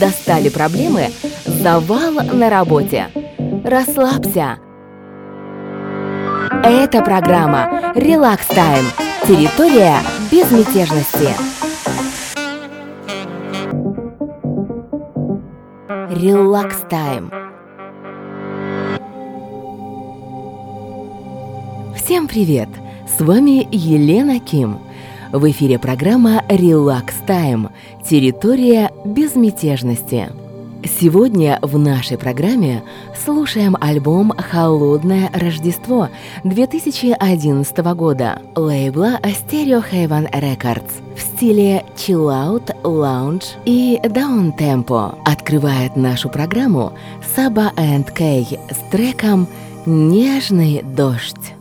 Достали проблемы? Завал на работе. Расслабься. Это программа «Релакс Тайм». Территория безмятежности. Релакс Тайм. Всем привет! С вами Елена Ким. В эфире программа «Релакс Тайм. Территория безмятежности». Сегодня в нашей программе слушаем альбом «Холодное Рождество» 2011 года лейбла Stereo Haven Records в стиле Out, Lounge и Tempo. Открывает нашу программу Саба Кей с треком «Нежный дождь».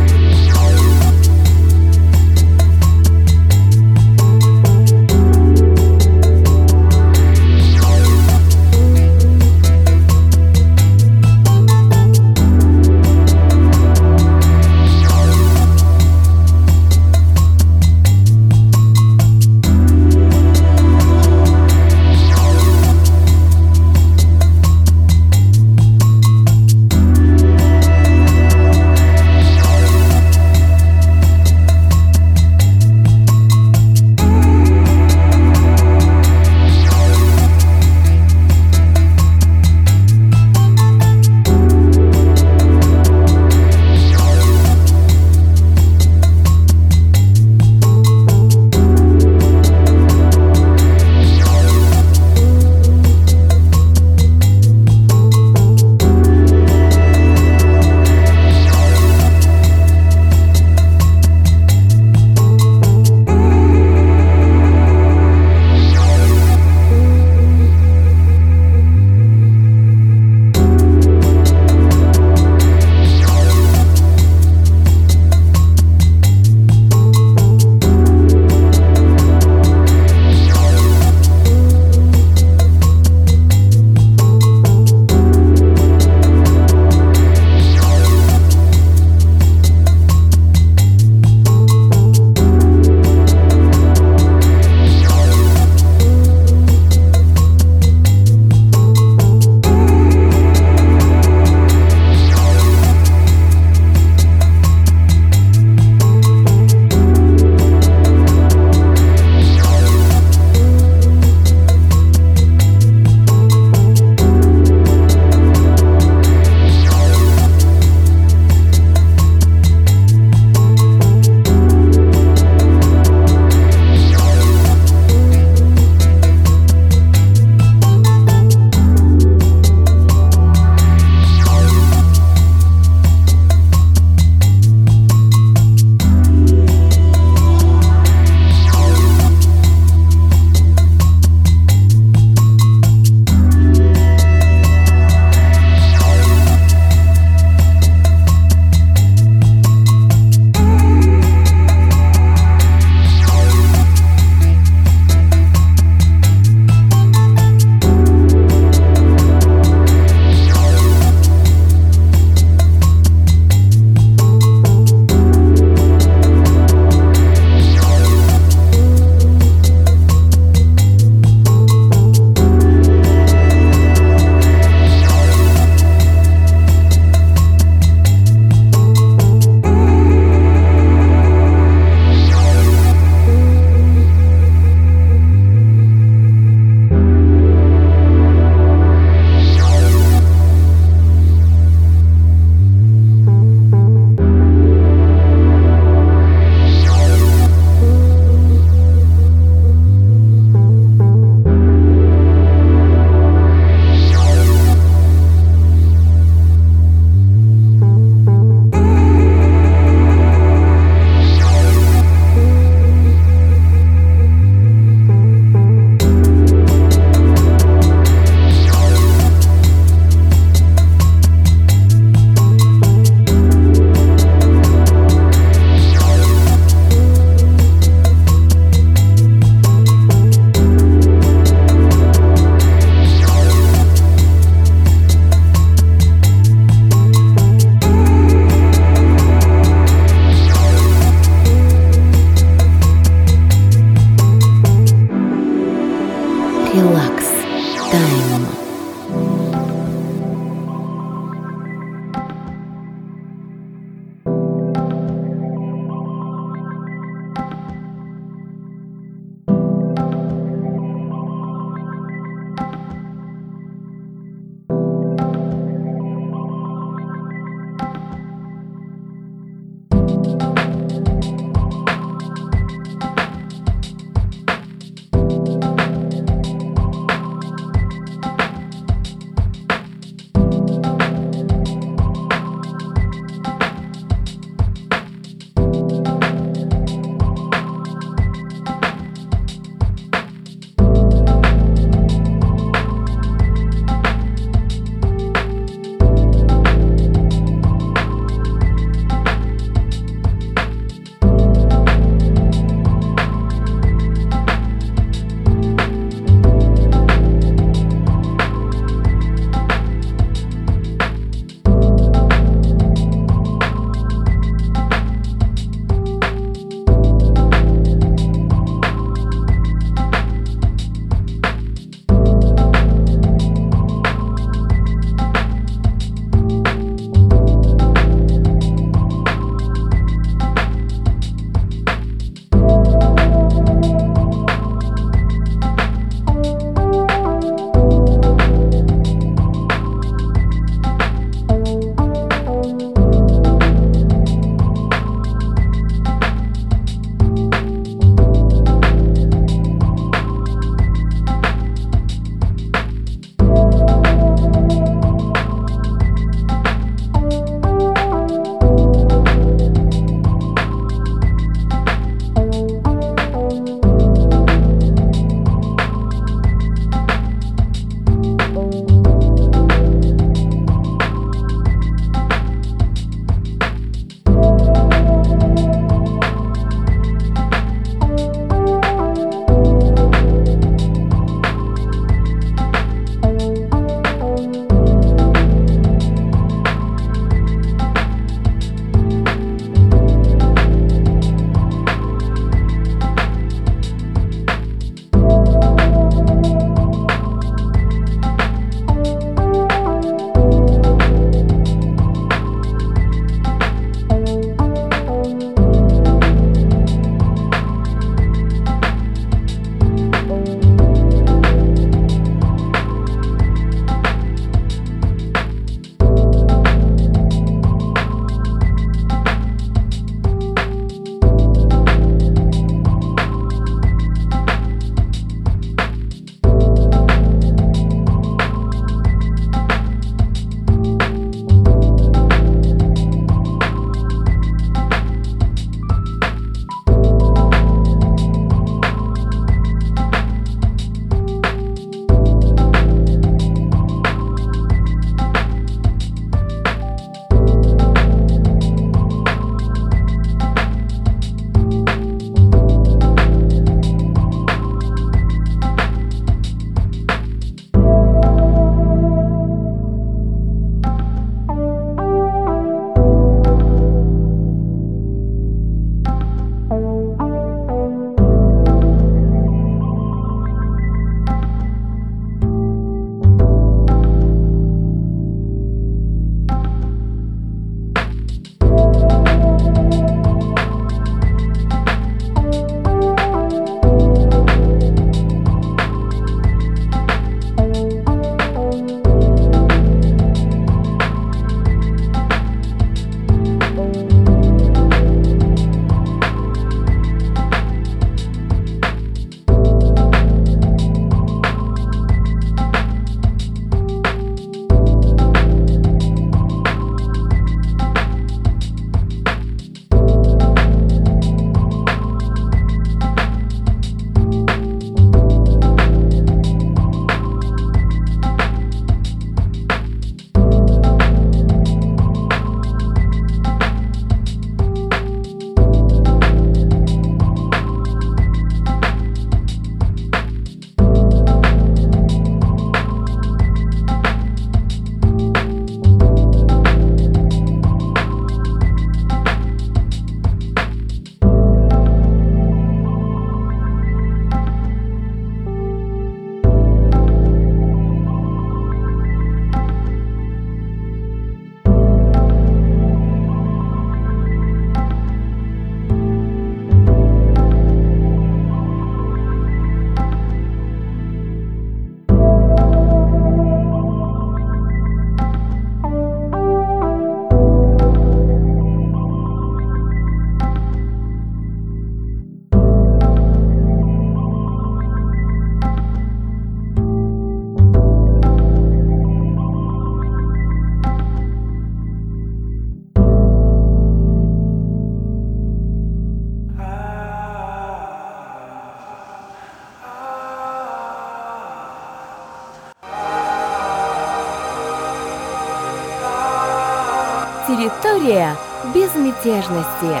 Территория безмятежности.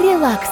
Релакс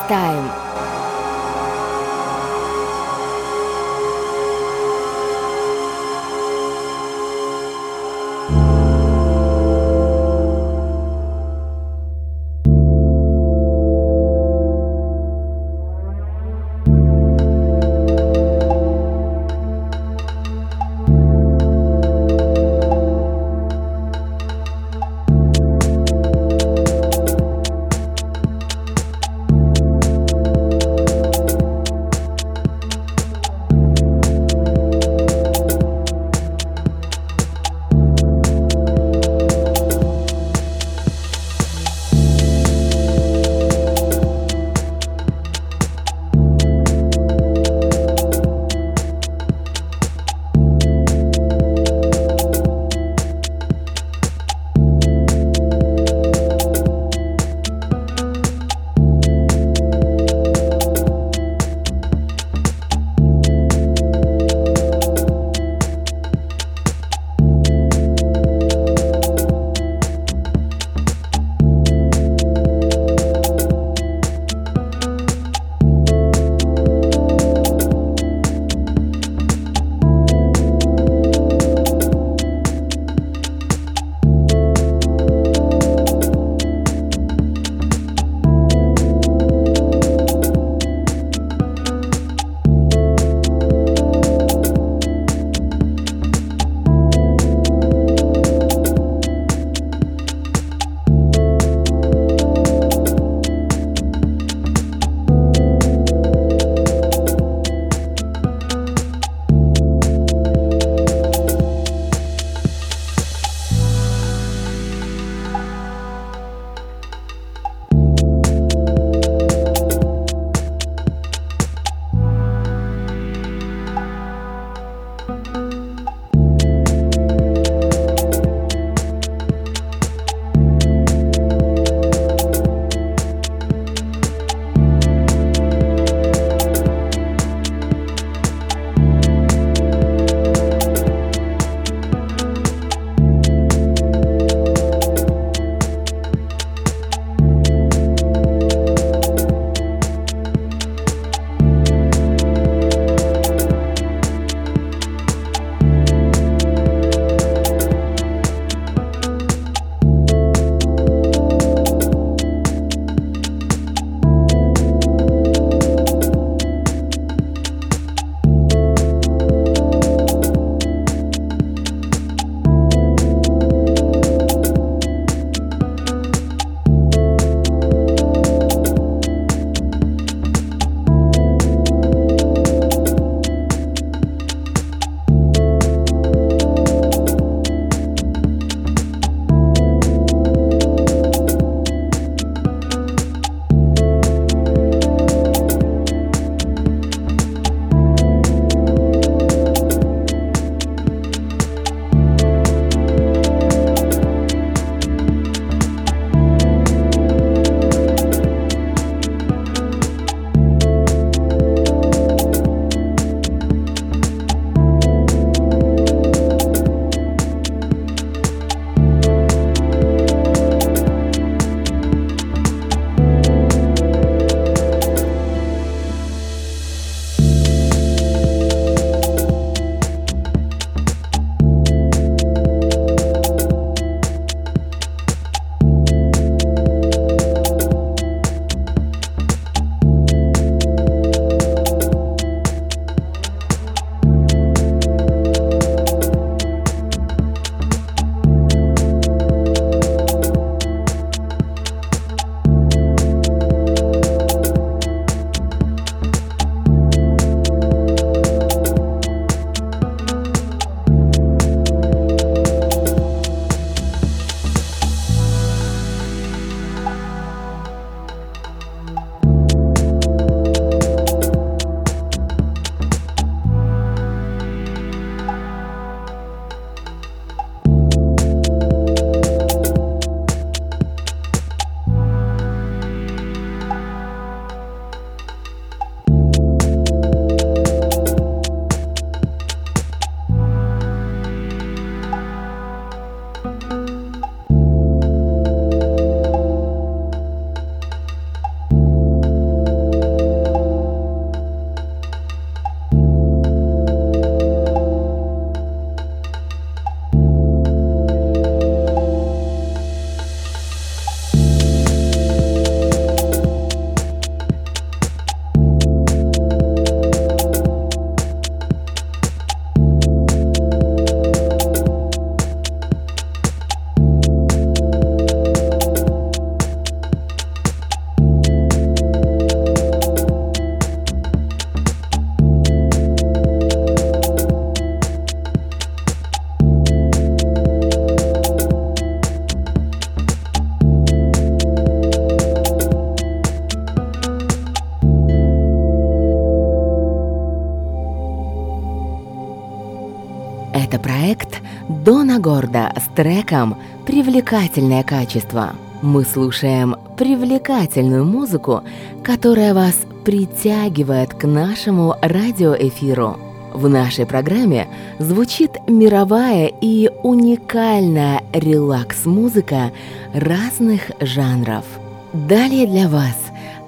Горда с треком «Привлекательное качество». Мы слушаем привлекательную музыку, которая вас притягивает к нашему радиоэфиру. В нашей программе звучит мировая и уникальная релакс-музыка разных жанров. Далее для вас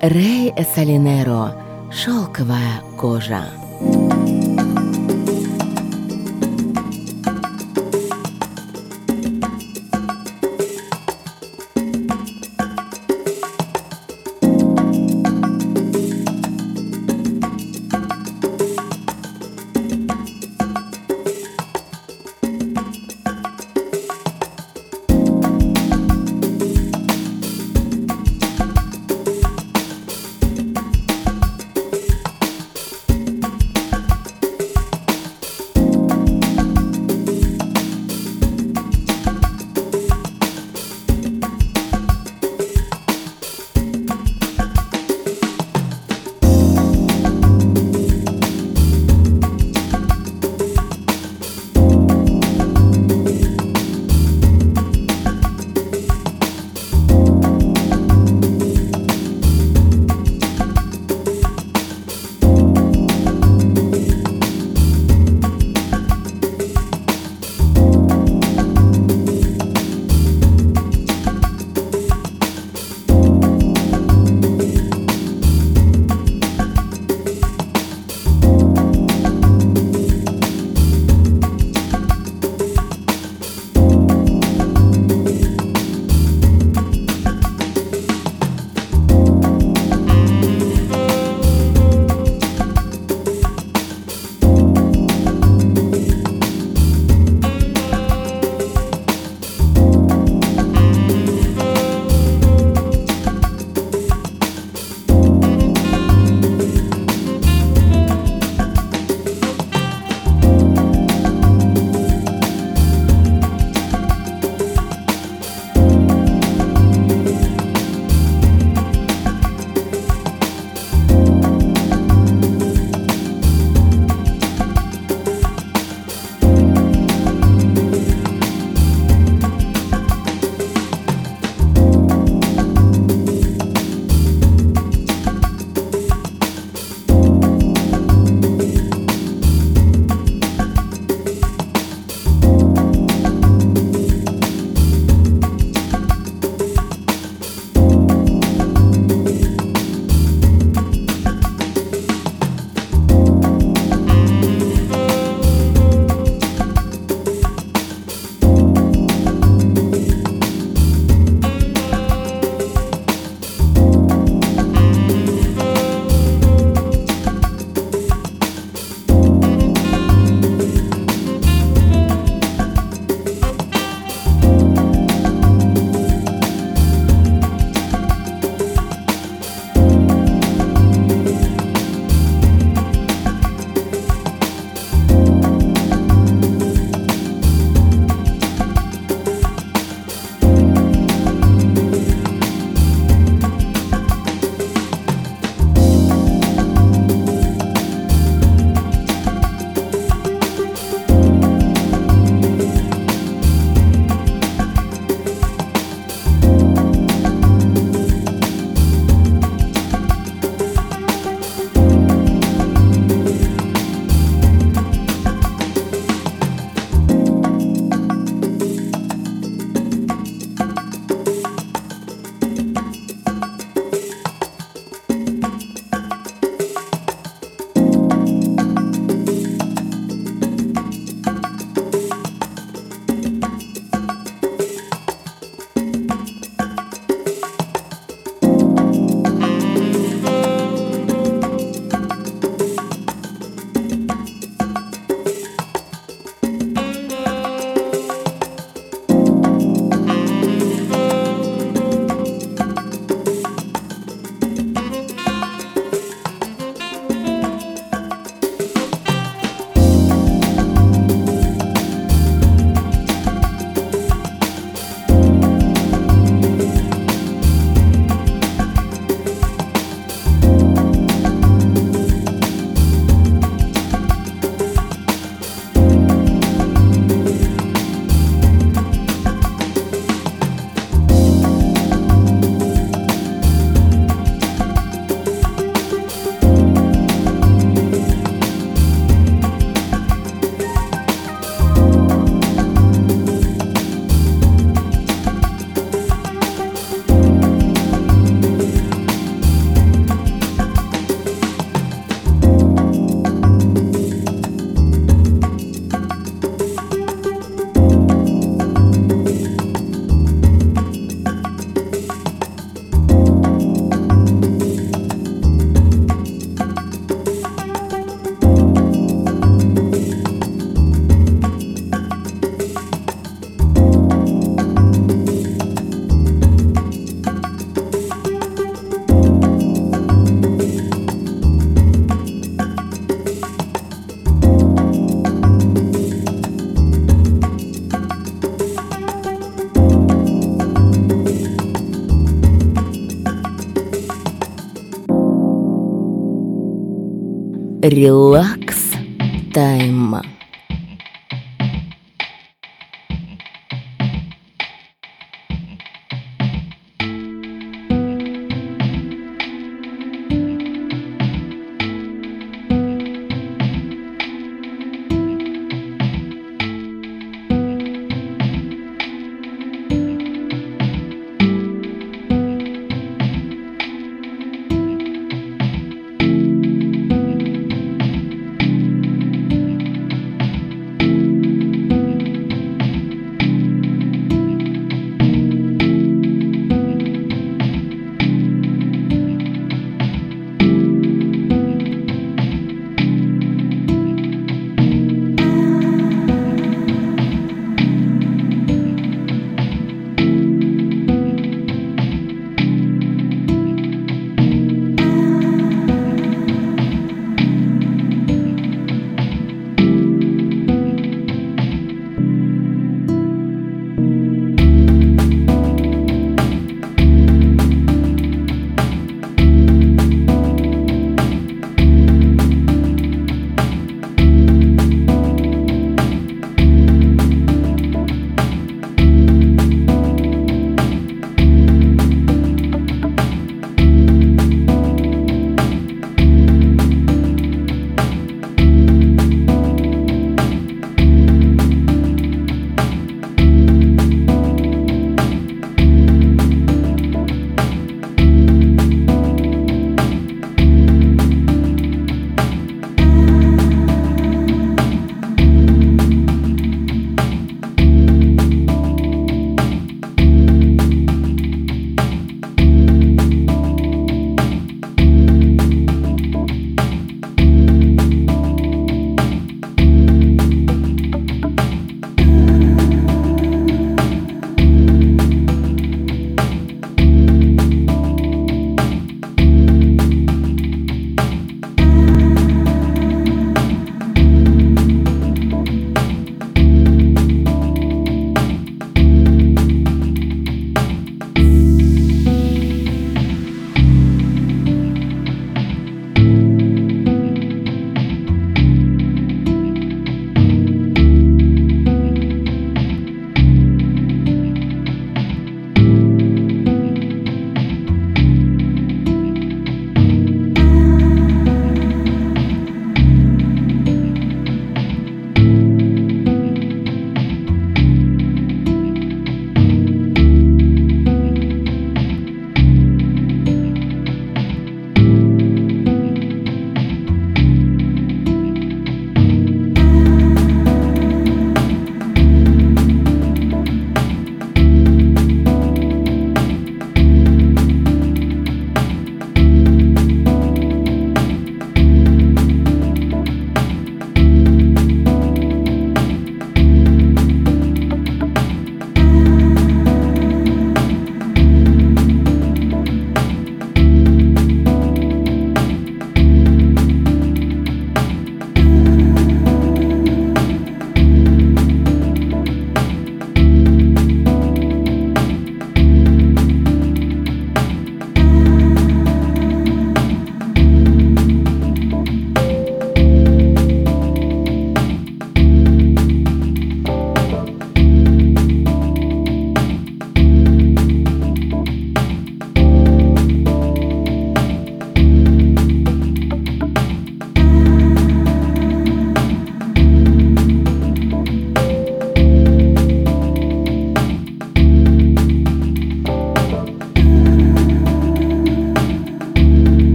Рэй Салинеро «Шелковая кожа». Релакс Тайм.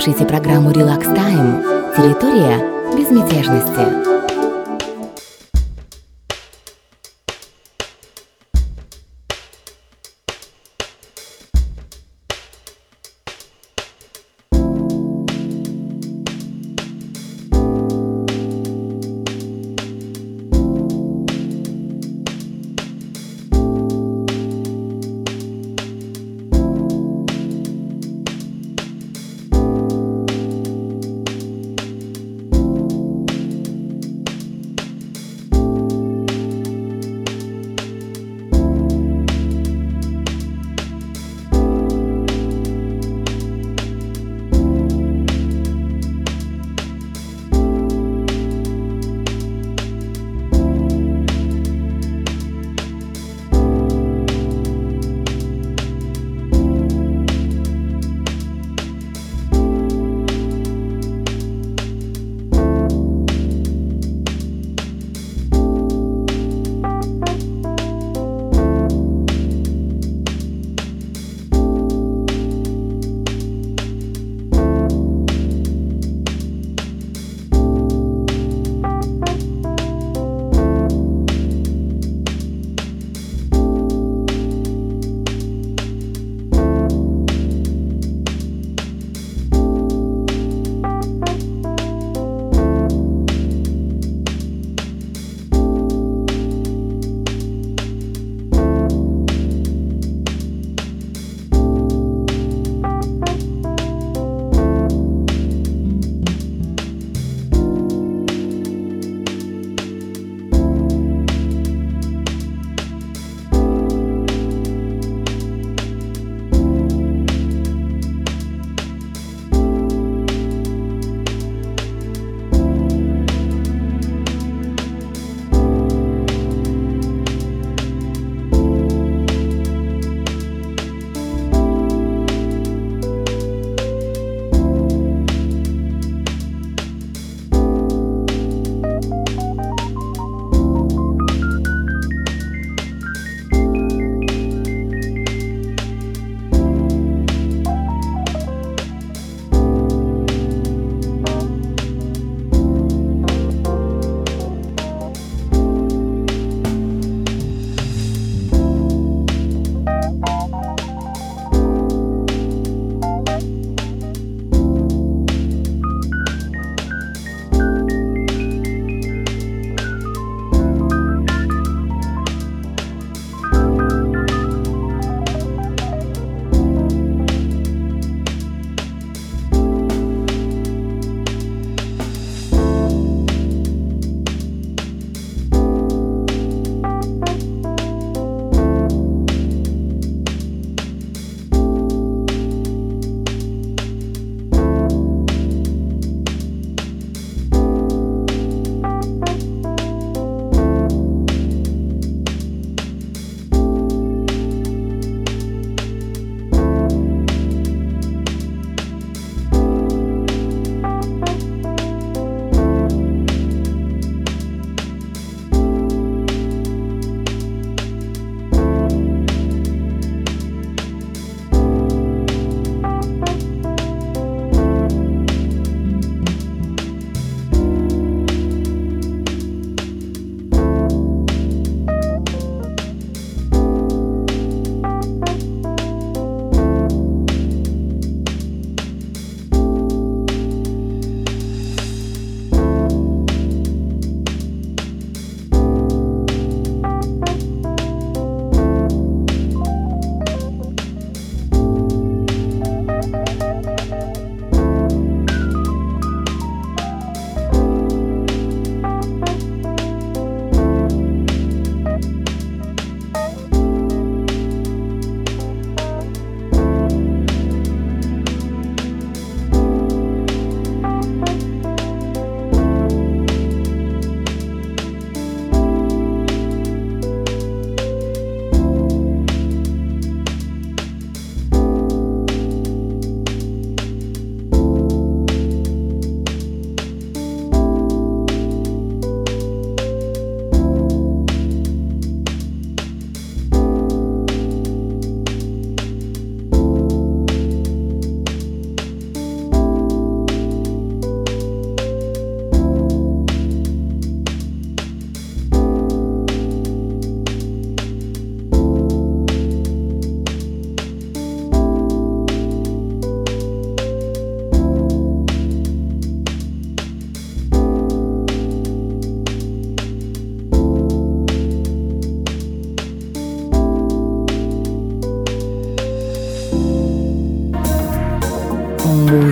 Слушаете программу «Релакс Тайм». Территория безмятежности.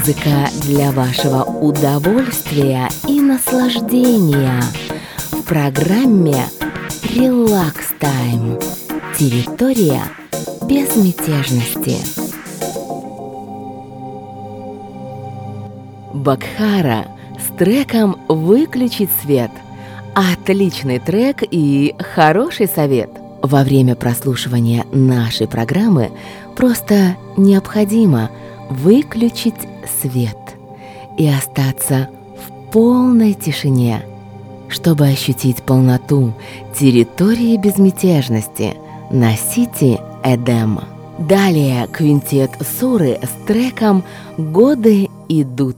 Музыка для вашего удовольствия и наслаждения в программе Relax Time. Территория безмятежности. Бакхара с треком «Выключить свет». Отличный трек и хороший совет. Во время прослушивания нашей программы просто необходимо выключить свет и остаться в полной тишине, чтобы ощутить полноту территории безмятежности на Сити Эдем. Далее квинтет Суры с треком «Годы идут».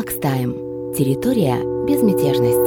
«Релакс Тайм» Территория безмятежности.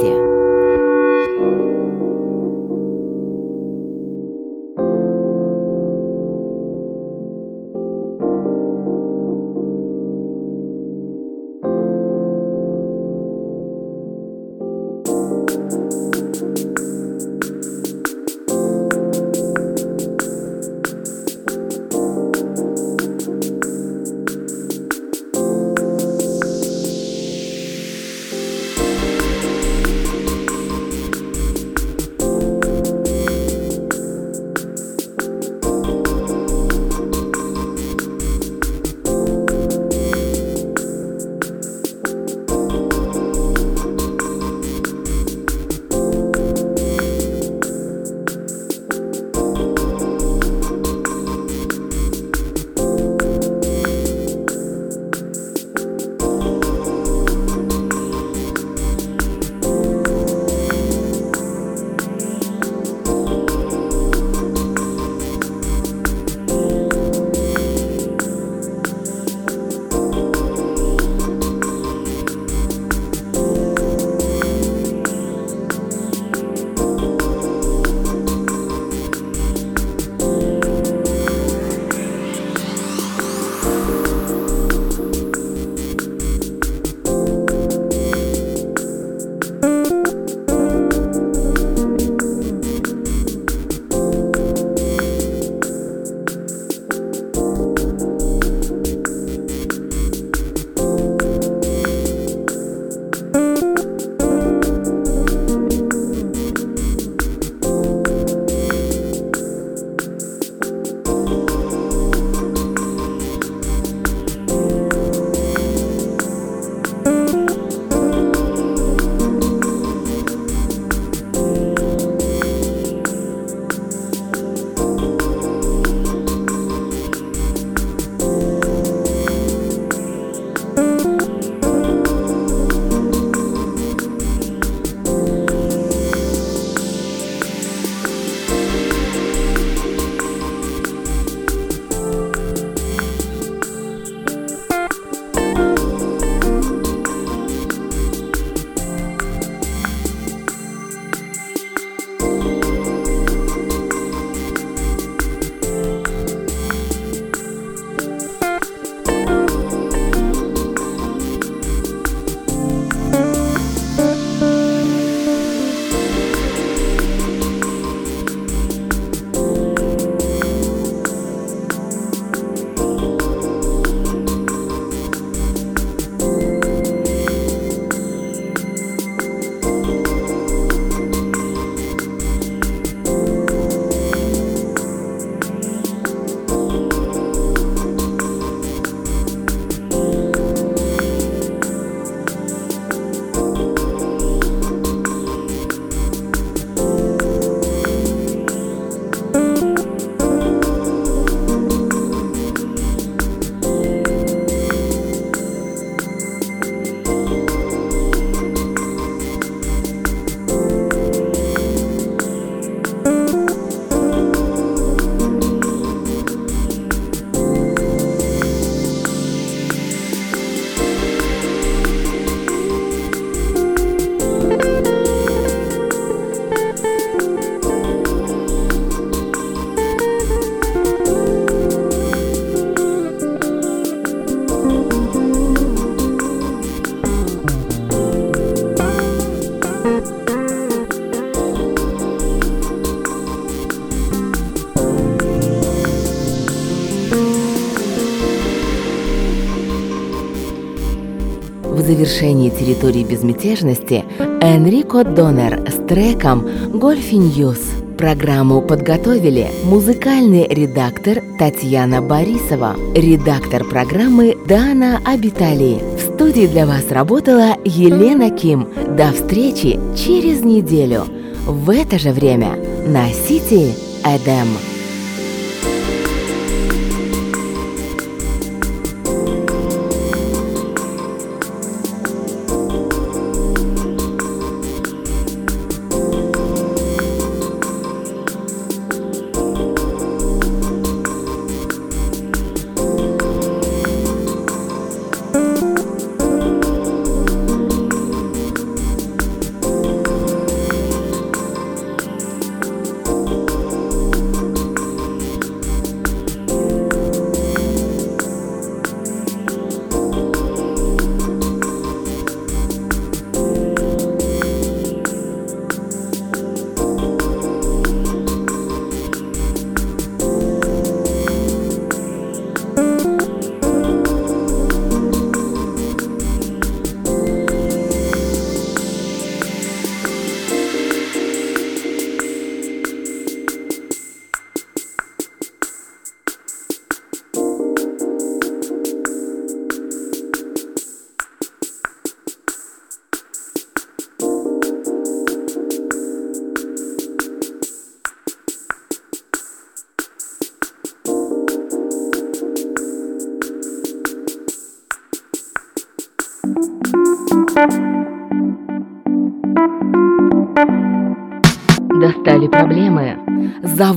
Завершении территории безмятежности Энрико Донер с треком «Golfy News». Программу подготовили музыкальный редактор Татьяна Борисова, редактор программы Дана Абитали. В студии для вас работала Елена Ким. До встречи через неделю в это же время на Сити Эдем.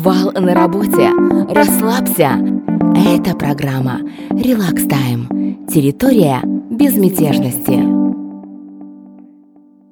Завал на работе? Расслабься! Это программа «Релакс Тайм». Территория безмятежности.